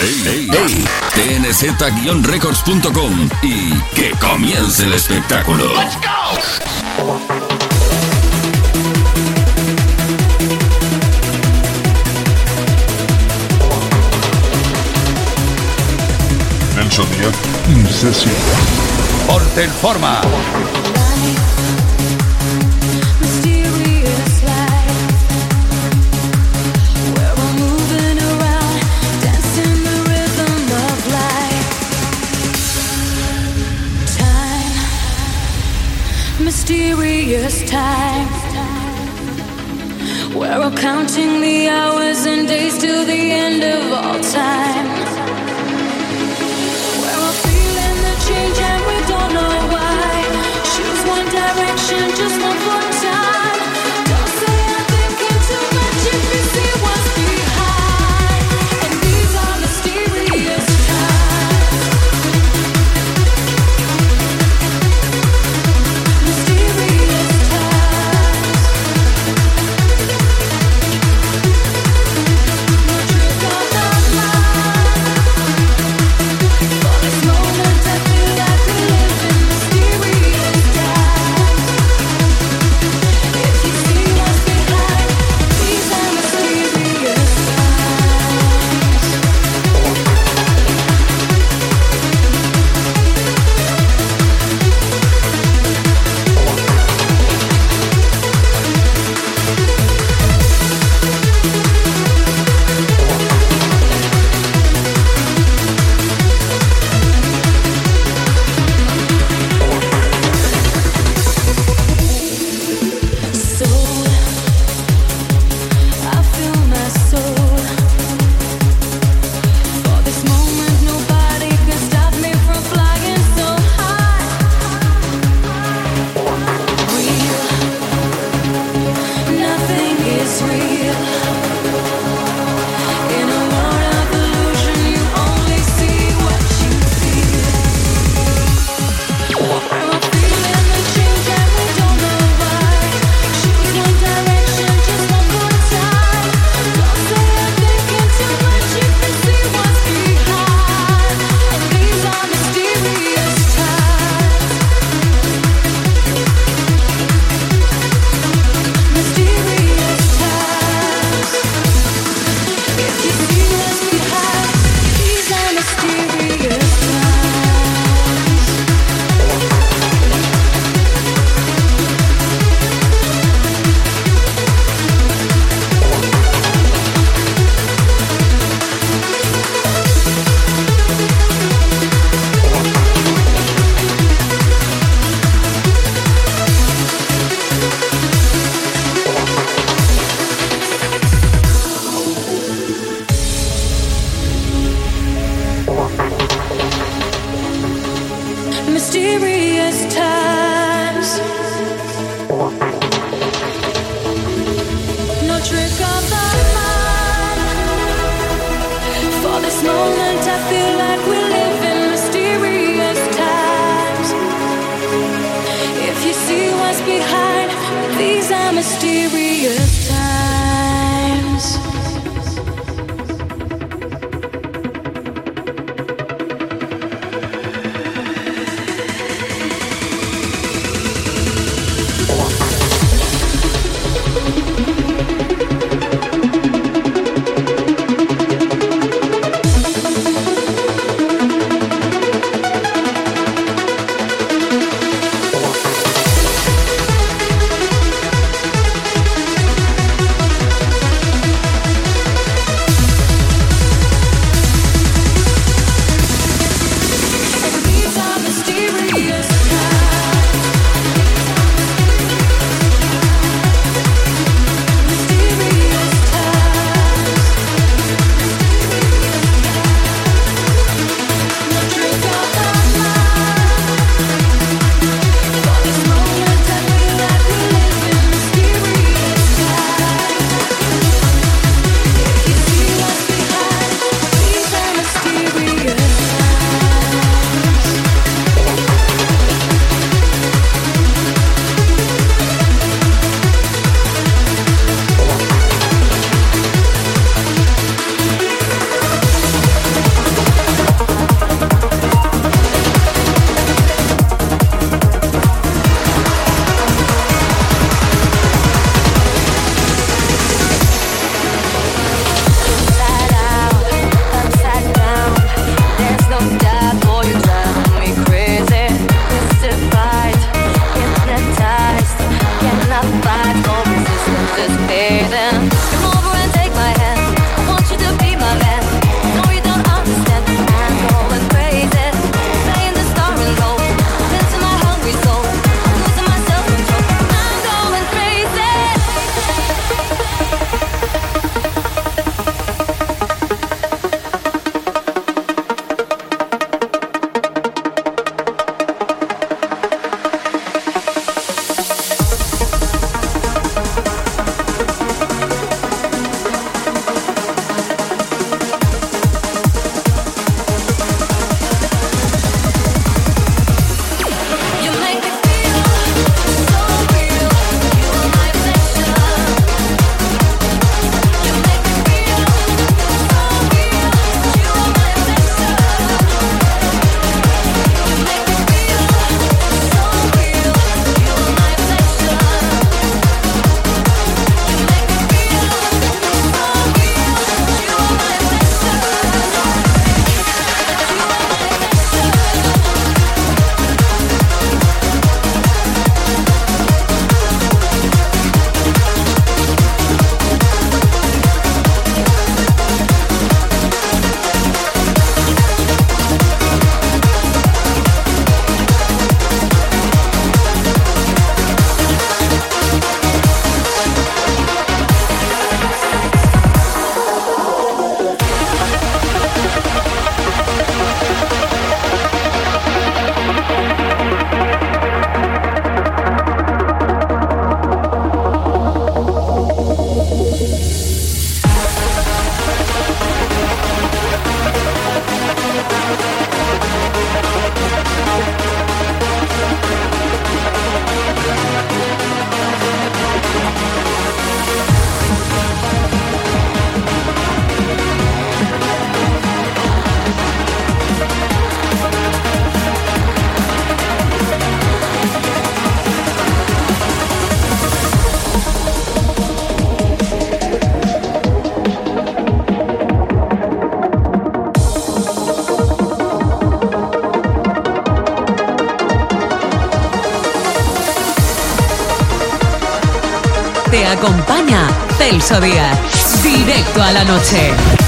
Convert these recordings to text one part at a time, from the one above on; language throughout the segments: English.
Hey, hey, hey. TNZ-records.com y que comience el espectáculo. Let's go. Nelson Díaz, Incesión. Forma. We're all counting the hours and days till the end of all time. Día, directo a la noche.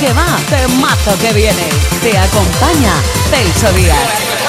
Que va, temazo que viene. Te acompaña Celso Díaz.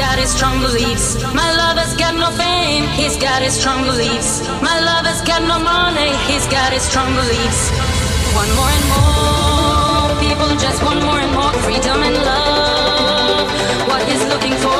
Got his strong beliefs. My lover's got no fame, he's got his strong beliefs. My lover's got no money, he's got his strong beliefs. One more and more, people just want more and more freedom and love. What he's looking for,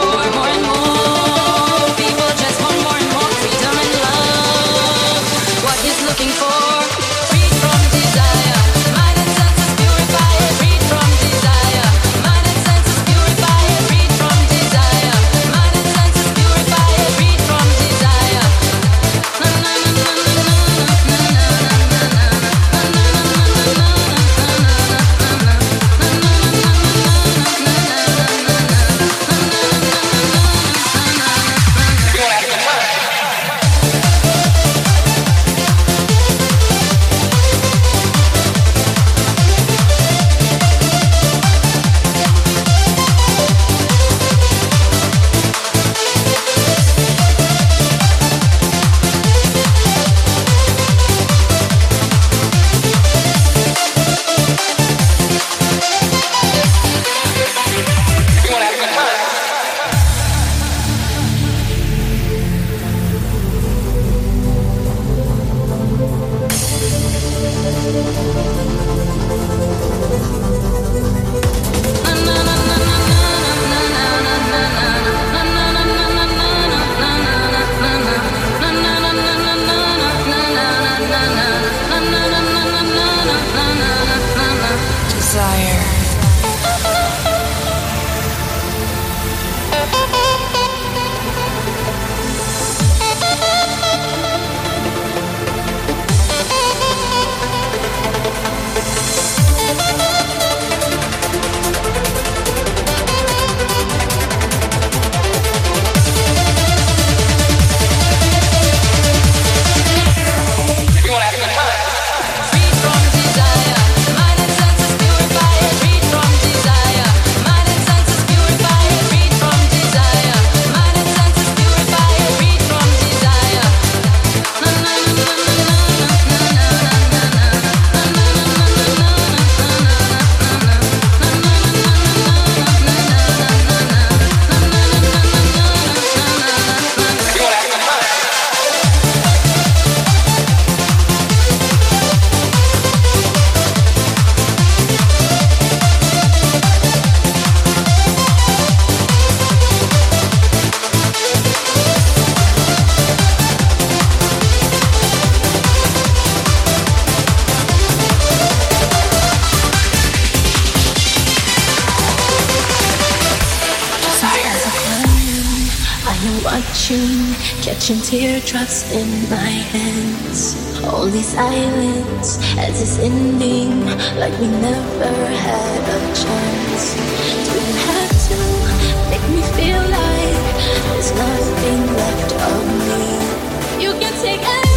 teardrops in my hands. Only silence as it's ending, like we never had a chance. Do you have to make me feel like there's nothing left of me? You can take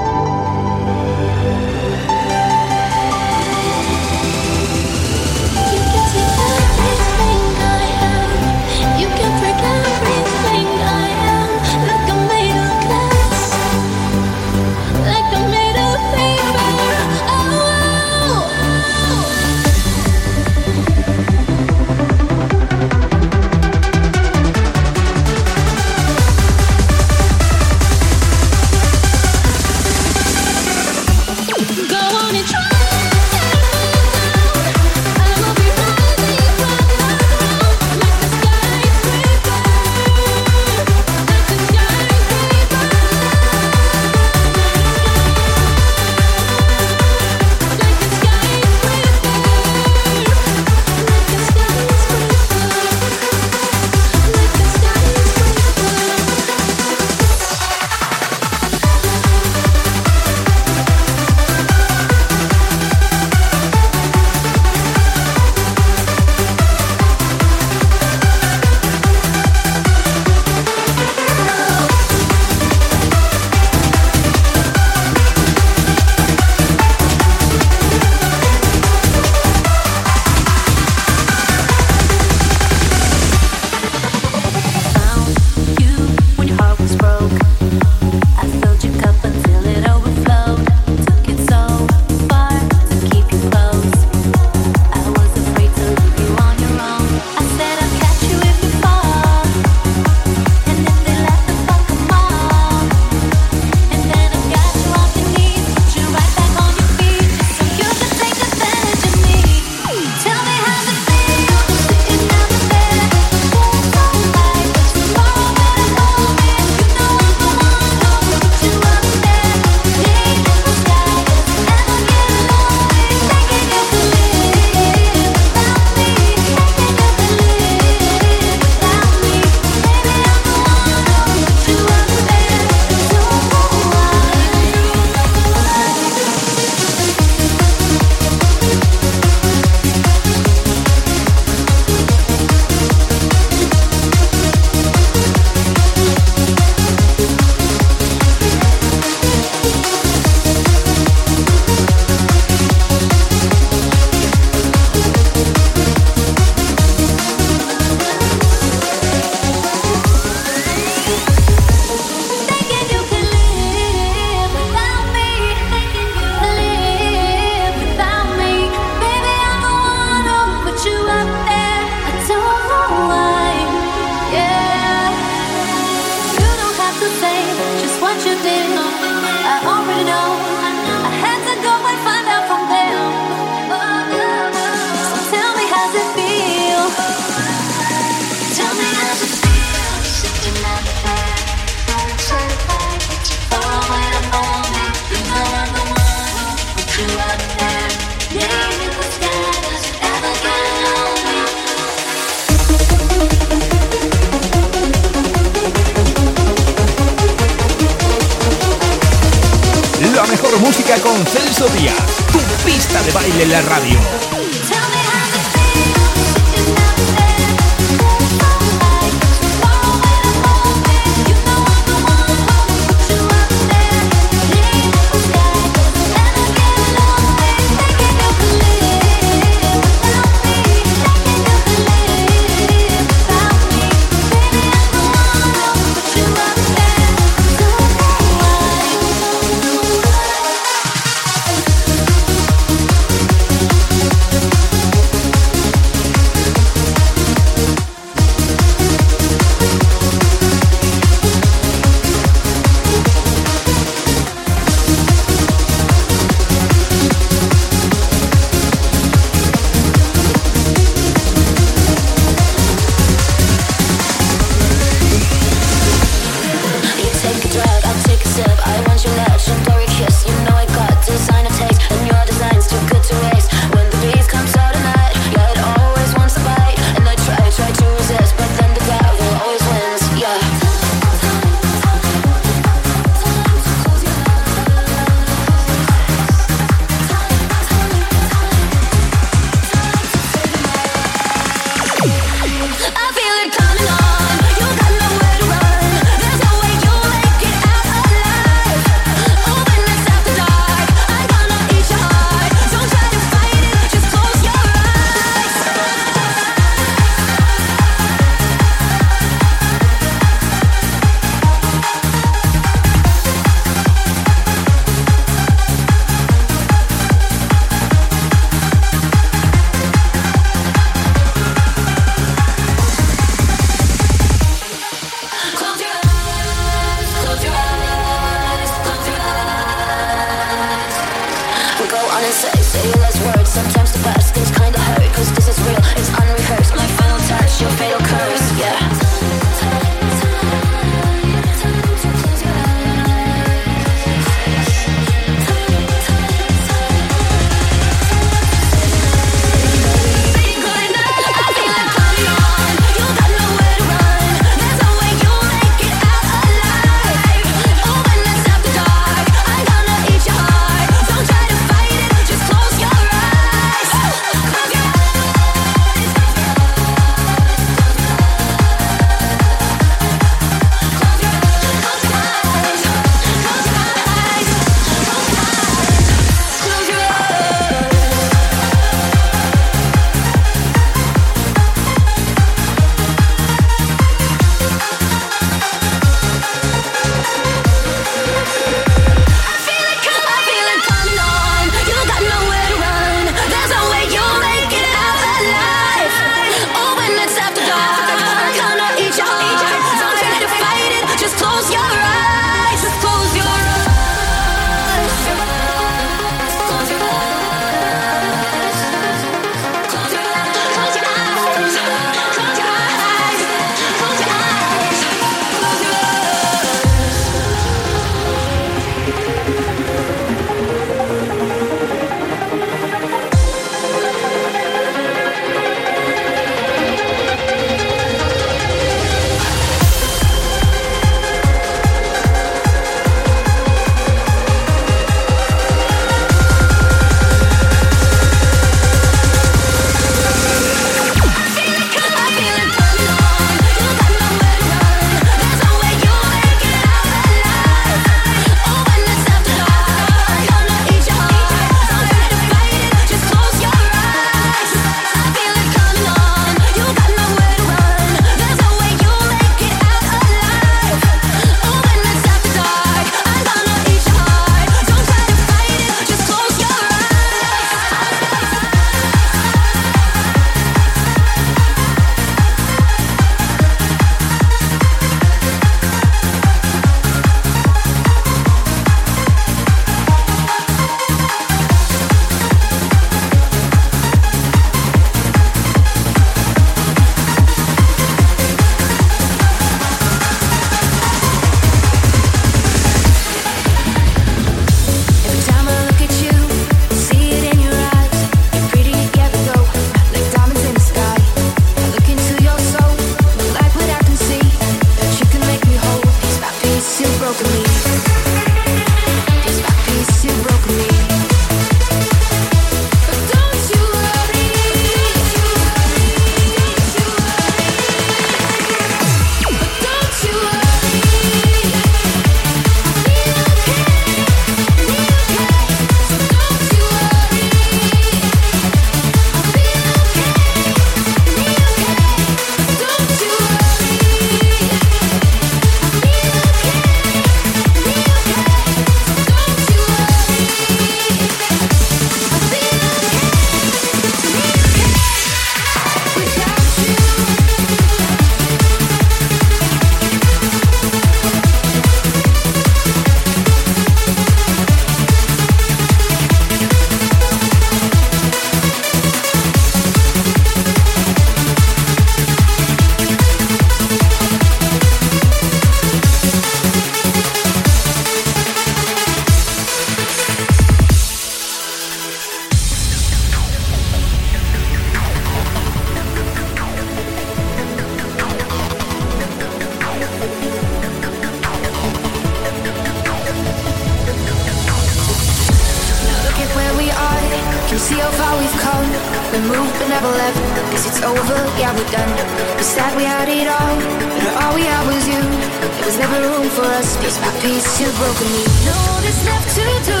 that we're done. It was we had it all, but all we had was you. There was never room for us, piece by piece, you've broken me. No, there's left to do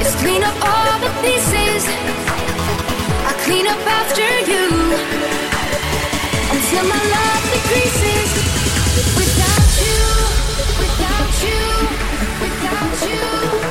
is clean up all the pieces. I clean up after you until my love decreases. Without you, without you, without you.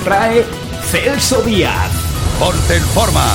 Trae Celso Díaz. Ponte en forma.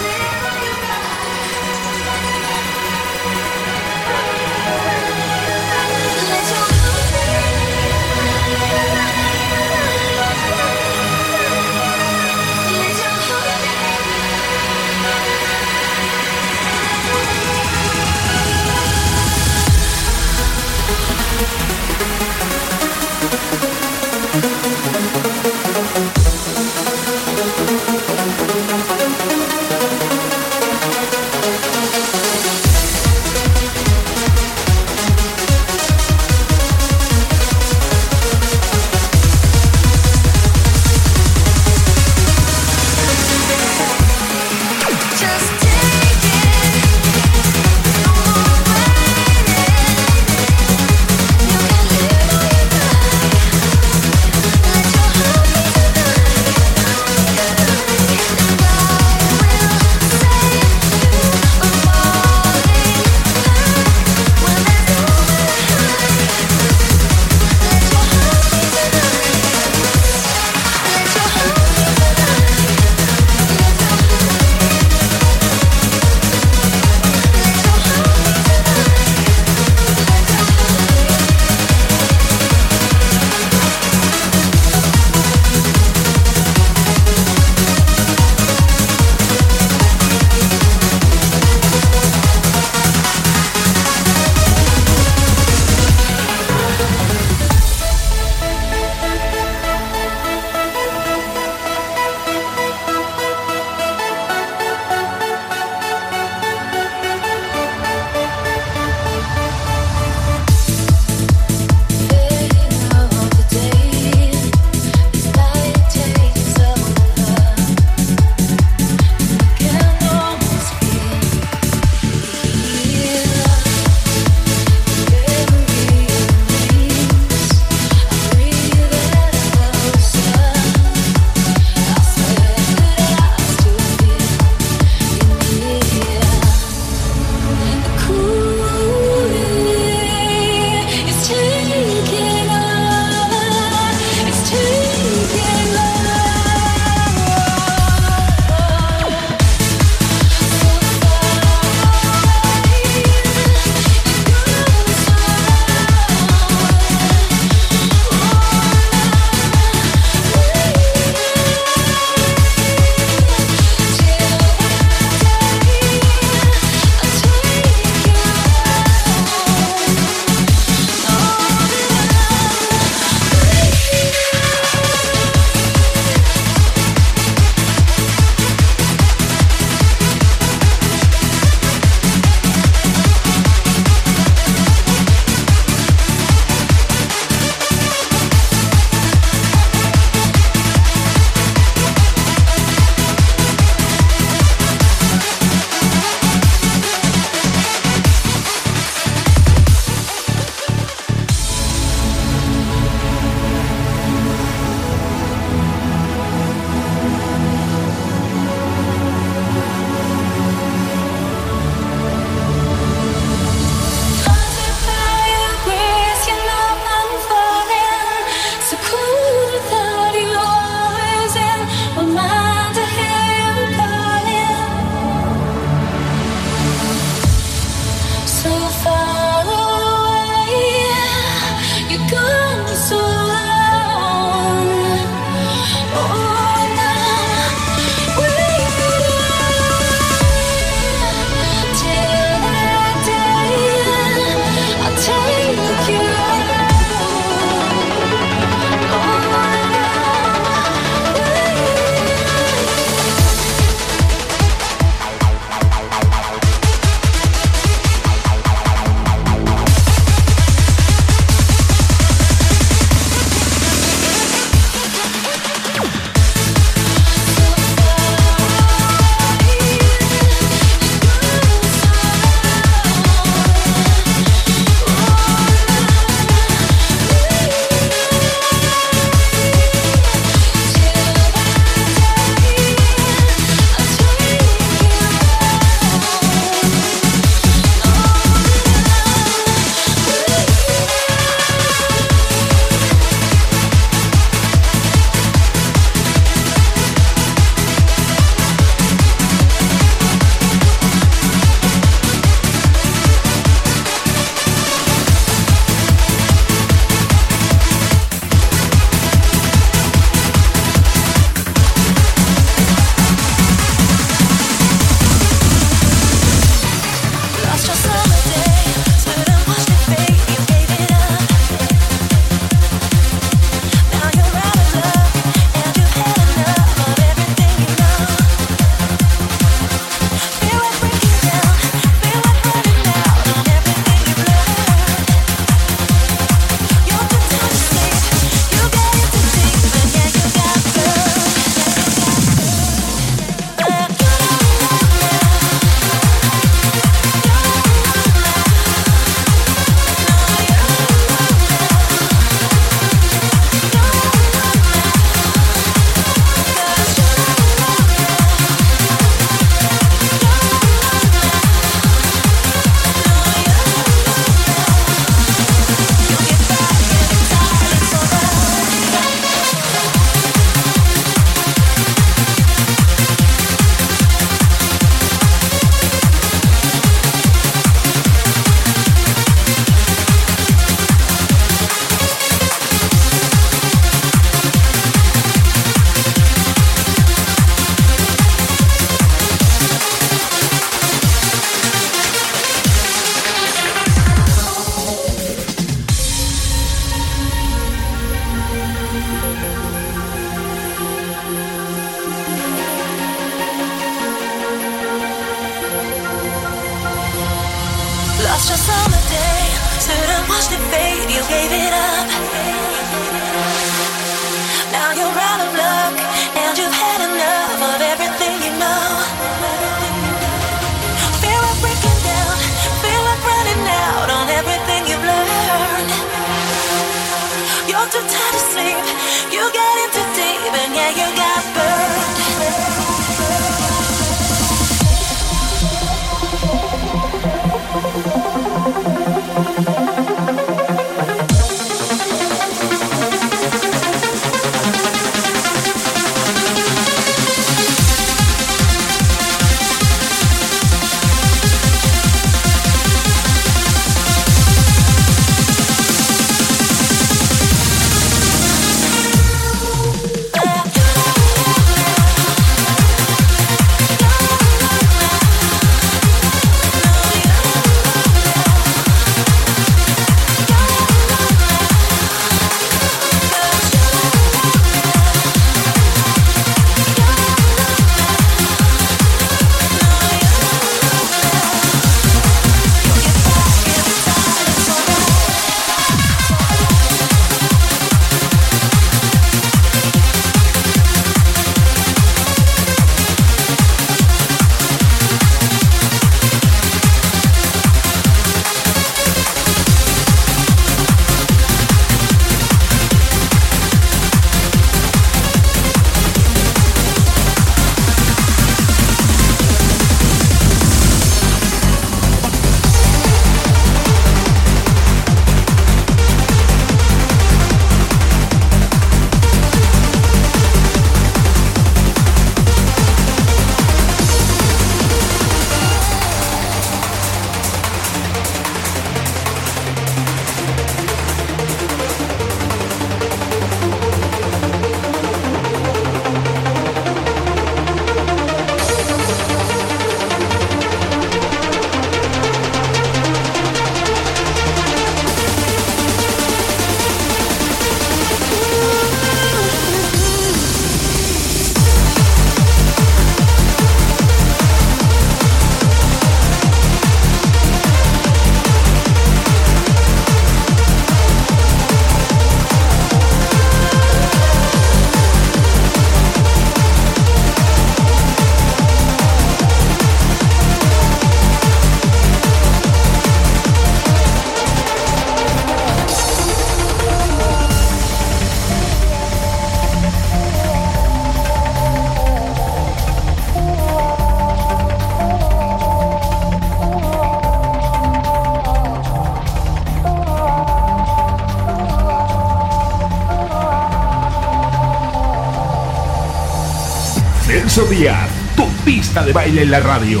Pista de baile en la radio.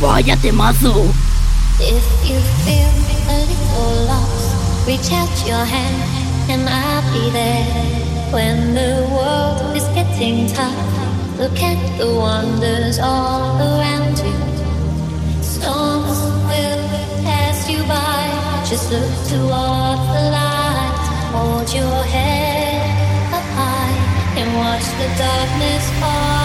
Vaya temazo. If you feel a little lost, reach out your hand and I'll be there. When the world is getting tough, look at the wonders all around you. Storms will pass you by, just look toward the light. Hold your head up high and watch the darkness fall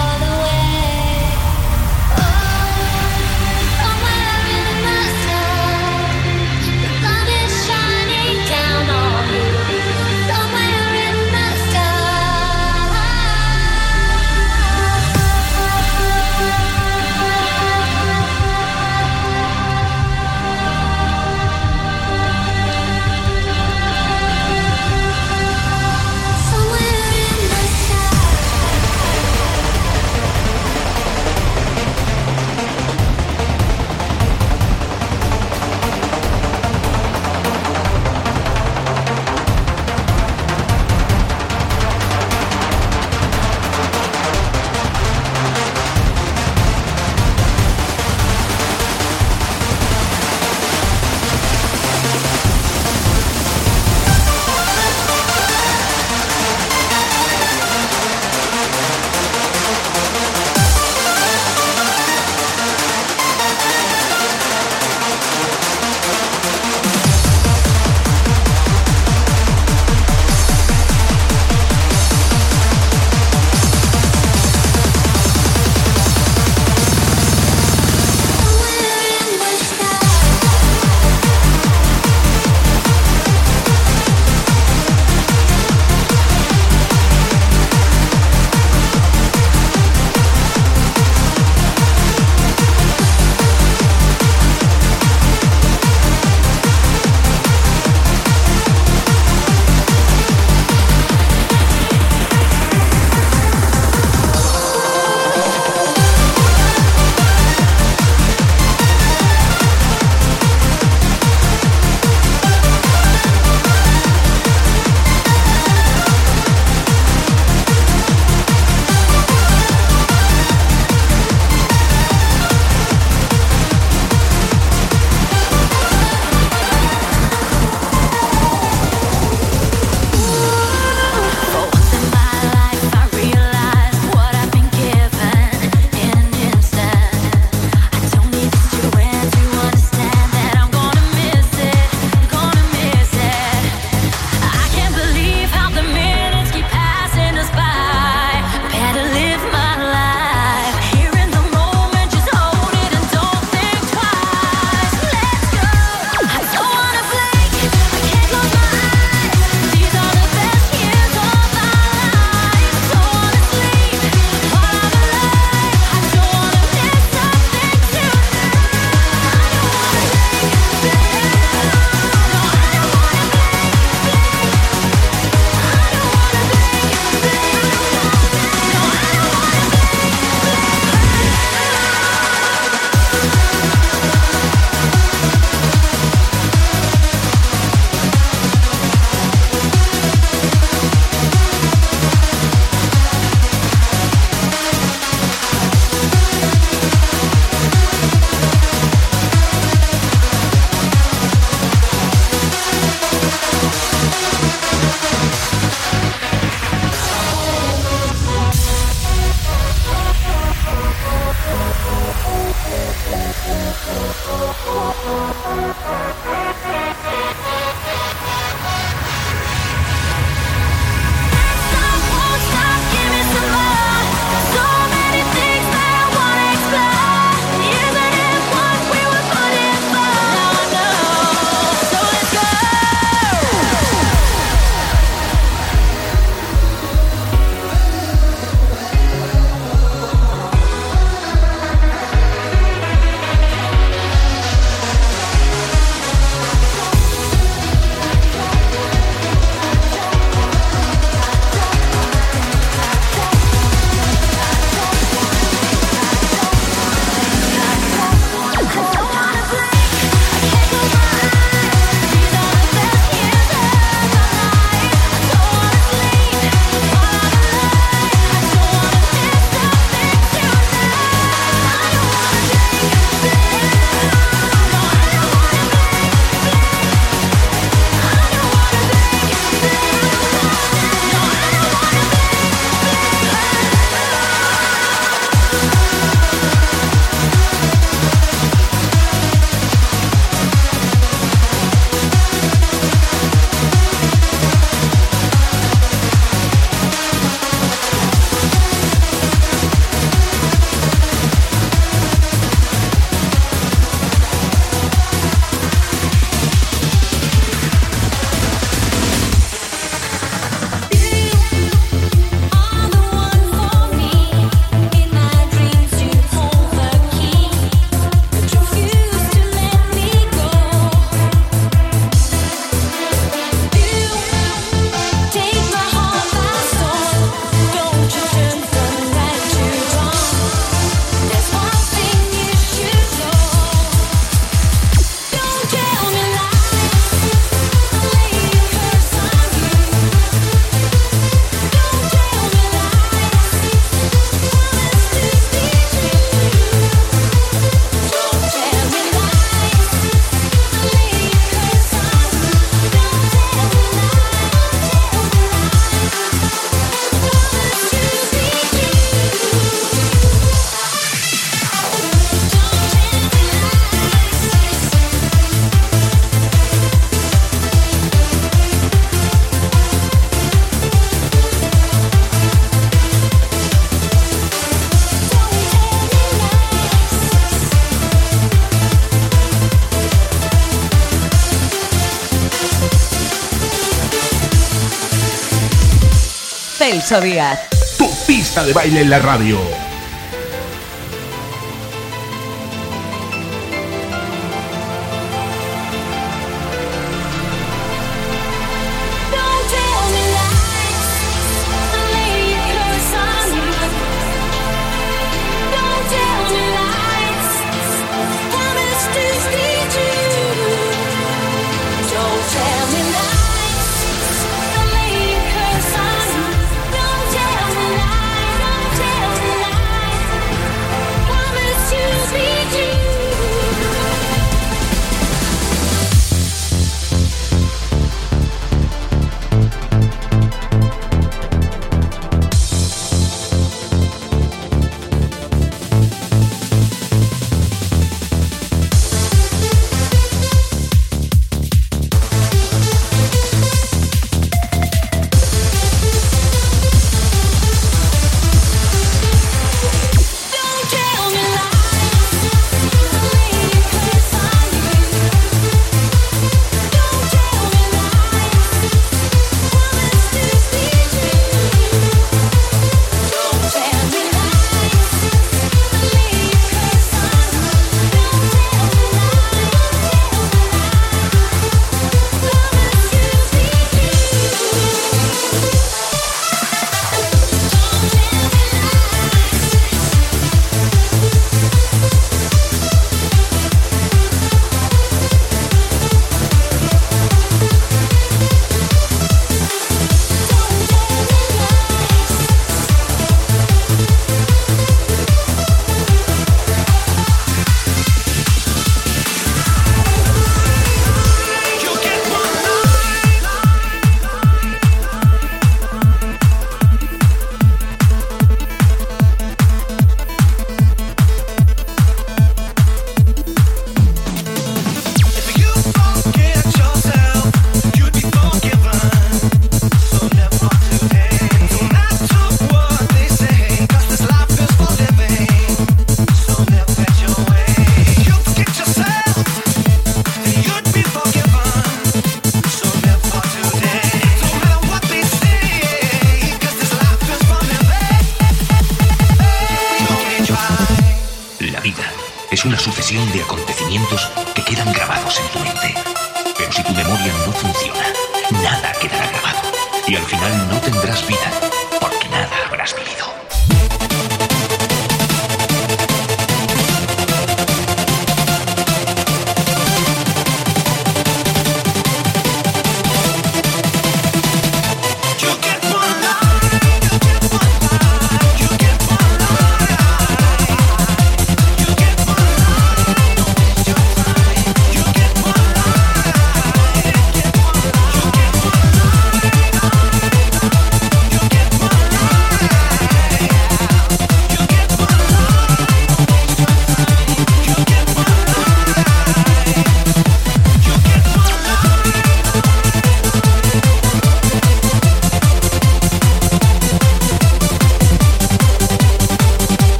Díaz. Tu pista de baile en la radio.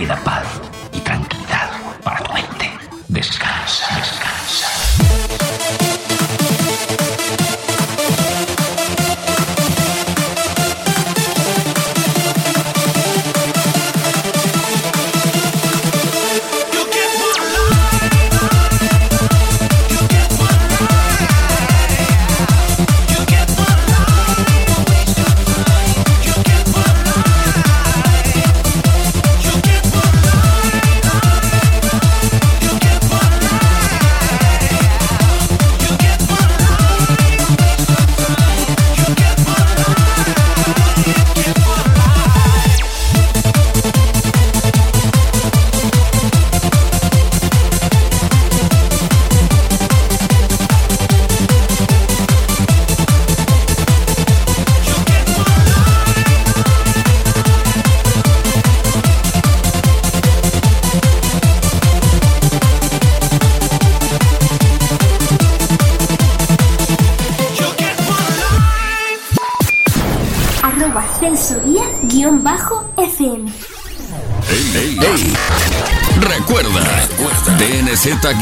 queda paz.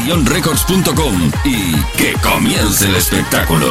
dnz-records.com y que comience el espectáculo.